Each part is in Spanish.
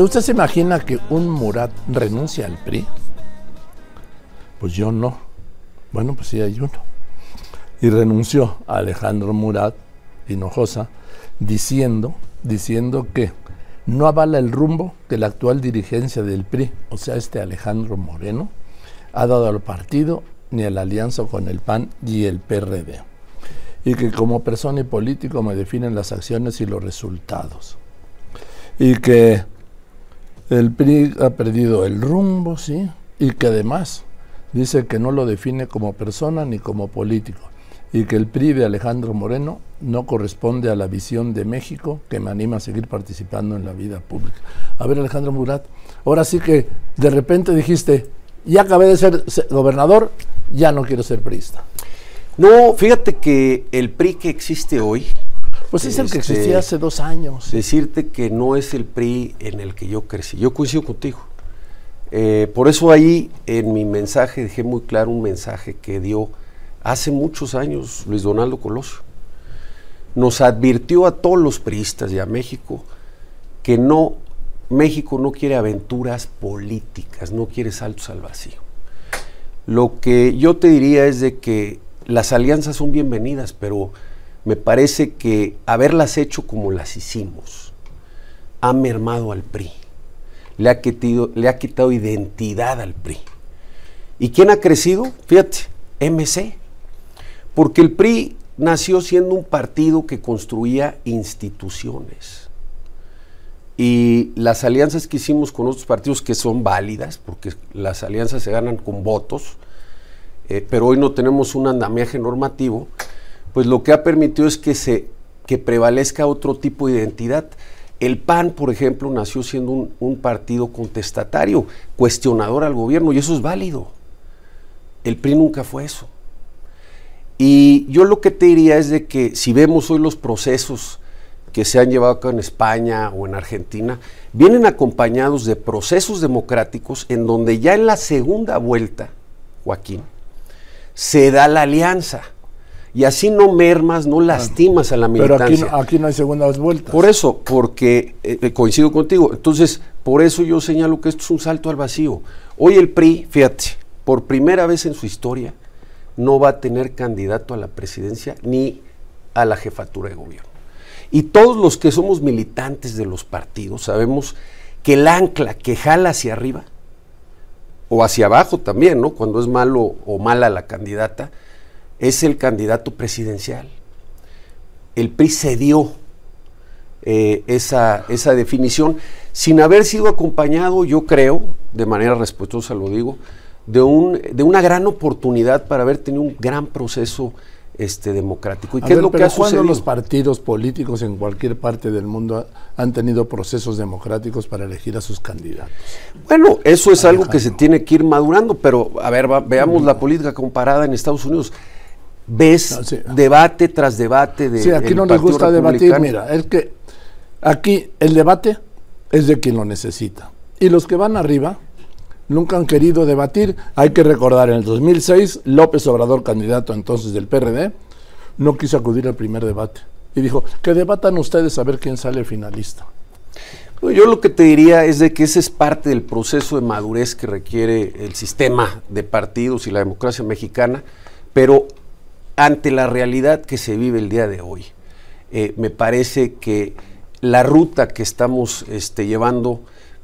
¿Usted se imagina que un Murat renuncia al PRI? Pues yo no. Bueno, pues sí hay uno. Y renunció a Alejandro Murat Hinojosa diciendo, diciendo que no avala el rumbo que la actual dirigencia del PRI, o sea, este Alejandro Moreno, ha dado al partido ni a la alianza con el PAN y el PRD. Y que como persona y político me definen las acciones y los resultados. Y que el PRI ha perdido el rumbo, ¿sí? Y que además dice que no lo define como persona ni como político. Y que el PRI de Alejandro Moreno no corresponde a la visión de México que me anima a seguir participando en la vida pública. A ver, Alejandro Murat, ahora sí que de repente dijiste, ya acabé de ser gobernador, ya no quiero ser priista. No, fíjate que el PRI que existe hoy... Pues es el que este, existía hace dos años. Decirte que no es el PRI en el que yo crecí. Yo coincido contigo. Eh, por eso ahí en mi mensaje dejé muy claro un mensaje que dio hace muchos años Luis Donaldo Colosio. Nos advirtió a todos los priistas y a México que no, México no quiere aventuras políticas, no quiere saltos al vacío. Lo que yo te diría es de que las alianzas son bienvenidas, pero me parece que haberlas hecho como las hicimos ha mermado al PRI, le ha quitado, le ha quitado identidad al PRI. ¿Y quién ha crecido? Fíjate, MC. Porque el PRI nació siendo un partido que construía instituciones. Y las alianzas que hicimos con otros partidos que son válidas, porque las alianzas se ganan con votos, eh, pero hoy no tenemos un andamiaje normativo, pues lo que ha permitido es que, se, que prevalezca otro tipo de identidad. El PAN, por ejemplo, nació siendo un, partido contestatario, cuestionador al gobierno, y eso es válido. El PRI nunca fue eso. Y yo lo que te diría es de que si vemos hoy los procesos que se han llevado acá en España o en Argentina, vienen acompañados de procesos democráticos en donde ya en la segunda vuelta, Joaquín, se da la alianza. Y así no mermas, no lastimas a la militancia. Pero aquí, no hay segundas vueltas. Por eso, porque eh, coincido contigo. Entonces, por eso yo señalo que esto es un salto al vacío. Hoy el PRI, fíjate, por primera vez en su historia, no va a tener candidato a la presidencia ni a la jefatura de gobierno. Y todos los que somos militantes de los partidos sabemos que el ancla que jala hacia arriba, o hacia abajo también, ¿no? Cuando es malo o mala la candidata, es el candidato presidencial. El PRI cedió eh, esa, esa definición sin haber sido acompañado, yo creo, de manera respetuosa lo digo, de, un, de una gran oportunidad para haber tenido un gran proceso este, democrático. ¿Y qué es lo que ha sucedido? los partidos políticos en cualquier parte del mundo han tenido procesos democráticos para elegir a sus candidatos? Bueno, eso es algo que se tiene que ir madurando, pero a ver, veamos la política comparada en Estados Unidos. Ves debate tras debate de. Sí, aquí no nos gusta debatir. Mira, es que aquí el debate es de quien lo necesita. Y los que van arriba nunca han querido debatir. Hay que recordar, en el 2006, López Obrador, candidato entonces del PRD, no quiso acudir al primer debate. Y dijo, que debatan ustedes a ver quién sale finalista. Yo lo que te diría es de que ese es parte del proceso de madurez que requiere el sistema de partidos y la democracia mexicana, pero ante la realidad que se vive el día de hoy, eh, me parece que la ruta que estamos este, llevando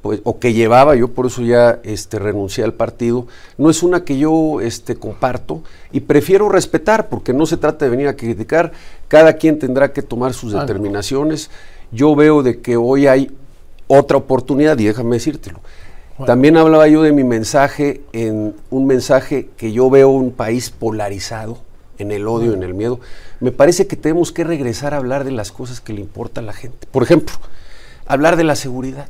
pues, o que llevaba, yo por eso ya este, renuncié al partido, no es una que yo este, comparto y prefiero respetar, porque no se trata de venir a criticar, cada quien tendrá que tomar sus determinaciones. Yo veo de que hoy hay otra oportunidad y déjame decírtelo. También hablaba yo de mi mensaje, en un mensaje que yo veo un país polarizado en el odio, en el miedo. Me parece que tenemos que regresar a hablar de las cosas que le importa a la gente. Por ejemplo, hablar de la seguridad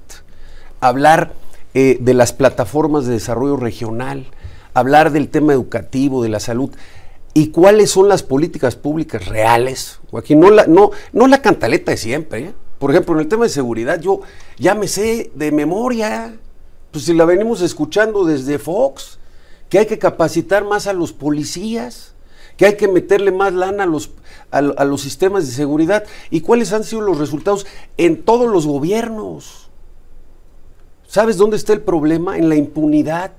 hablar eh, de las plataformas de desarrollo regional, hablar del tema educativo, de la salud. ¿Y cuáles son las políticas públicas reales? Joaquín, no la, no, no la cantaleta de siempre. ¿eh? Por ejemplo, en el tema de seguridad, yo ya me sé de memoria, pues si la venimos escuchando desde Fox, que hay que capacitar más a los policías, que hay que meterle más lana a los, a los sistemas de seguridad. ¿Y cuáles han sido los resultados en todos los gobiernos? ¿Sabes dónde está el problema? En la impunidad.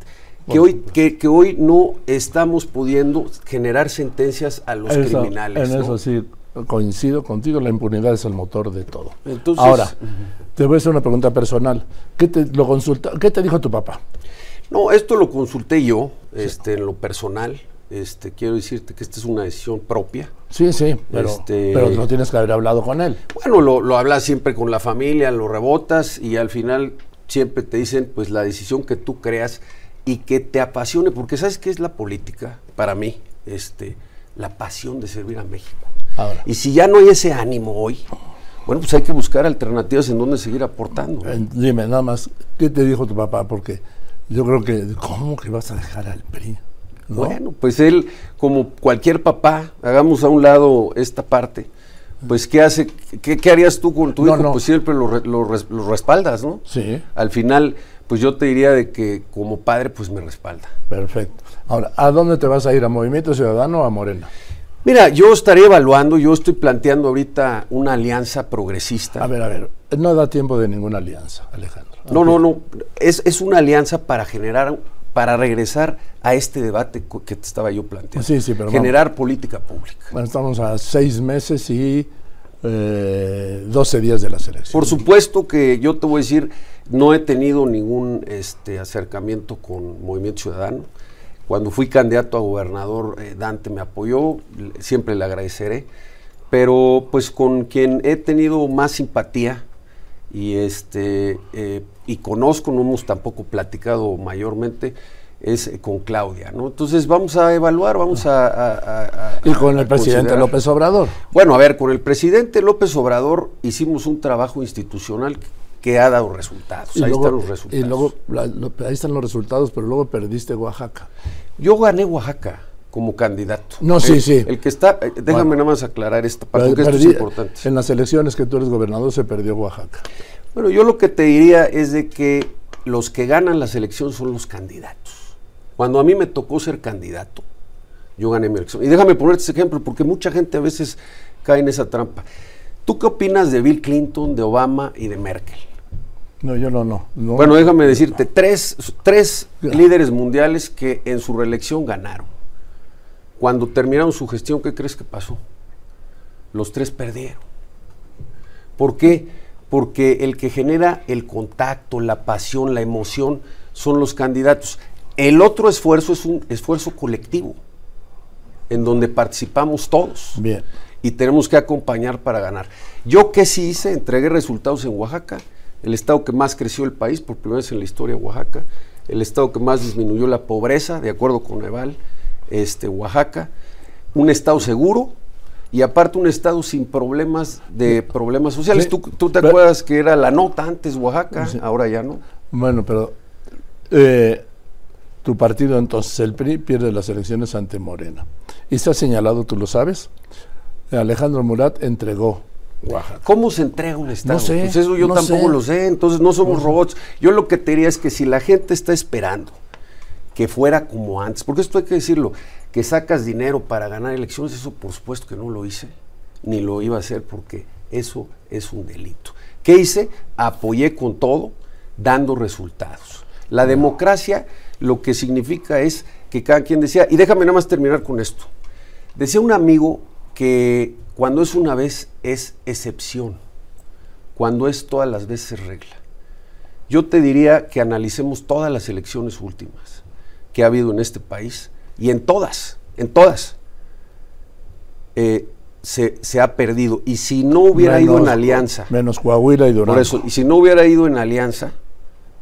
Que hoy, que, que hoy no estamos pudiendo generar sentencias a los Eso- criminales. En ¿no? eso sí, coincido contigo, la impunidad es el motor de todo. Entonces- Ahora, te voy a hacer una pregunta personal. ¿Qué te, lo consulta, ¿qué te dijo tu papá? No, esto lo consulté yo, este, en lo personal. Este, quiero decirte que esta es una decisión propia. Sí, sí, pero, Este- pero no tienes que haber hablado con él. Bueno, lo, lo hablas siempre con la familia, lo rebotas y al final siempre te dicen, pues la decisión que tú creas y que te apasione, porque ¿sabes qué es la política? Para mí, este, la pasión de servir a México. Ahora. Y si ya no hay ese ánimo hoy, bueno, pues hay que buscar alternativas en donde seguir aportando. Eh, Dime nada más, ¿qué te dijo tu papá? Porque yo creo que, ¿cómo que vas a dejar al PRI? ¿No? Bueno, pues él, como cualquier papá, hagamos a un lado esta parte, pues ¿qué hace? ¿Qué, qué harías tú con tu No, hijo? no. Pues siempre lo, re- lo res- lo respaldas, ¿no? Sí, Al final, pues yo te diría de que como padre, pues me respalda. perfecto. Ahora, ¿a dónde te vas a ir? ¿A Movimiento Ciudadano o a Morena? Mira, yo estaría evaluando, yo estoy planteando ahorita una alianza progresista. A ver, a ver, no da tiempo de ninguna alianza, Alejandro. No, no, no. Es, es una alianza para generar, para regresar a este debate que te estaba yo planteando. Sí, sí, pero Generar política pública. Bueno, estamos a seis meses y eh, 12 días de la selección. Por supuesto que yo te voy a decir, no he tenido ningún este, acercamiento con Movimiento Ciudadano. Cuando fui candidato a gobernador, eh, Dante me apoyó, siempre le agradeceré. Pero pues con quien he tenido más simpatía y este eh, y conozco, no hemos tampoco platicado mayormente, es con Claudia, ¿no? Entonces vamos a evaluar, vamos a, a- a- a- Y con a el presidente. López Obrador. Bueno, a ver, con el presidente López Obrador hicimos un trabajo institucional que ha dado resultados. Ahí están los resultados. Y luego, la- lo- ahí están los resultados, pero luego perdiste Oaxaca. Yo gané Oaxaca como candidato. No, sí, El- sí. El que está, eh, déjame Bueno. nada más aclarar esta parte, porque esto es importante. En las elecciones que tú eres gobernador se perdió Oaxaca. Bueno, yo lo que te diría es de que los que ganan las elecciones son los candidatos. Cuando a mí me tocó ser candidato, yo gané mi elección. Y déjame ponerte ese ejemplo, porque mucha gente a veces cae en esa trampa. ¿Tú qué opinas de Bill Clinton, de Obama y de Merkel? No, yo no, no. no. Bueno, déjame decirte, tres, tres líderes mundiales que en su reelección ganaron. Cuando terminaron su gestión, ¿qué crees que pasó? Los tres perdieron. ¿Por qué? Porque el que genera el contacto, la pasión, la emoción, son los candidatos. El otro esfuerzo es un esfuerzo colectivo, en donde participamos todos Bien. y tenemos que acompañar para ganar. Yo que sí hice, entregué resultados en Oaxaca, el estado que más creció el país, por primera vez en la historia Oaxaca, el estado que más disminuyó la pobreza, de acuerdo con Eval, este, Oaxaca, un estado seguro y aparte un estado sin problemas de problemas sociales. Sí, ¿Tú, tú te pero- acuerdas que era la nota antes Oaxaca? Sí. Ahora ya no. Bueno, pero eh, tu partido entonces, el PRI, pierde las elecciones ante Morena. Y se ha señalado, tú lo sabes, Alejandro Murat entregó Oaxaca. ¿Cómo se entrega un Estado? sé, pues eso yo no tampoco sé. lo sé, entonces no somos robots. Yo lo que te diría es que si la gente está esperando que fuera como antes, porque esto hay que decirlo, que sacas dinero para ganar elecciones, eso por supuesto que no lo hice, ni lo iba a hacer porque eso es un delito. ¿Qué hice? Apoyé con todo, dando resultados. La democracia lo que significa es que cada quien decía, y déjame nada más terminar con esto. Decía un amigo que cuando es una vez es excepción, cuando es todas las veces regla. Yo te diría que analicemos todas las elecciones últimas que ha habido en este país y en todas, en todas, eh, se, se ha perdido. Y si no hubiera ido en alianza, Menos Coahuila y Durango. por eso, y si no hubiera ido en alianza,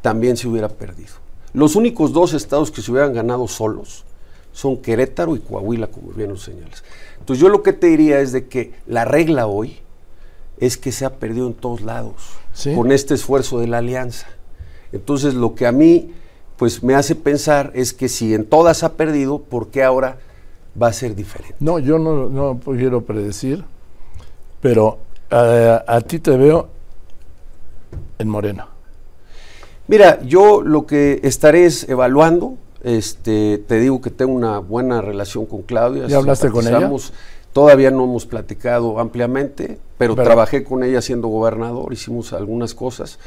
también se hubiera perdido. Los únicos dos estados que se hubieran ganado solos son Querétaro y Coahuila, como bien lo señalas. Entonces yo lo que te diría es de que la regla hoy es que se ha perdido en todos lados Sí. con este esfuerzo de la alianza. Entonces lo que a mí pues me hace pensar es que si en todas ha perdido, ¿por qué ahora va a ser diferente? No, yo no, no quiero predecir, pero eh, a ti te veo en Morena. Mira, yo lo que estaré es evaluando. Este, te digo que tengo una buena relación con Claudia. ¿Ya hablaste con ella? Todavía no hemos platicado ampliamente, pero, Pero- trabajé con ella siendo gobernador, hicimos algunas cosas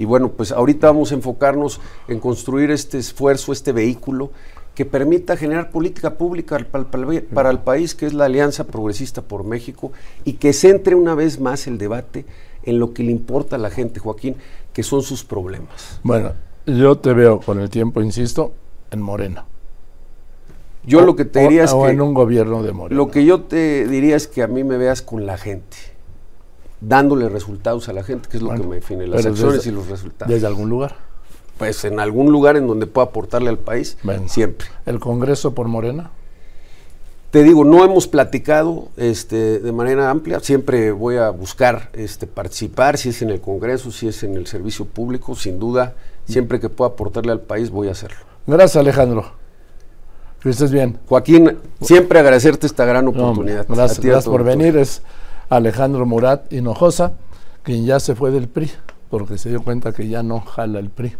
Y bueno, pues ahorita vamos a enfocarnos en construir este esfuerzo, este vehículo que permita generar política pública para el país, que es la Alianza Progresista por México, y que centre una vez más el debate en lo que le importa a la gente, Joaquín, que son sus problemas. Bueno, yo te veo con el tiempo, insisto, en Morena. Yo lo que te diría es que... en un gobierno de Morena. Lo que yo te diría es que a mí me veas con la gente, dándole resultados a la gente, que es lo que me define, las acciones y los resultados. ¿Desde algún lugar? Pues en algún lugar en donde pueda aportarle al país, siempre. ¿El Congreso por Morena? Te digo, no hemos platicado este, de manera amplia, siempre voy a buscar este, participar, si es en el Congreso, si es en el servicio público, sin duda, siempre que pueda aportarle al país voy a hacerlo. Gracias Alejandro. Que estés bien. Joaquín, siempre agradecerte esta gran oportunidad. gracias, por venir. Es Alejandro Murat Hinojosa, quien ya se fue del PRI, porque se dio cuenta que ya no jala el PRI.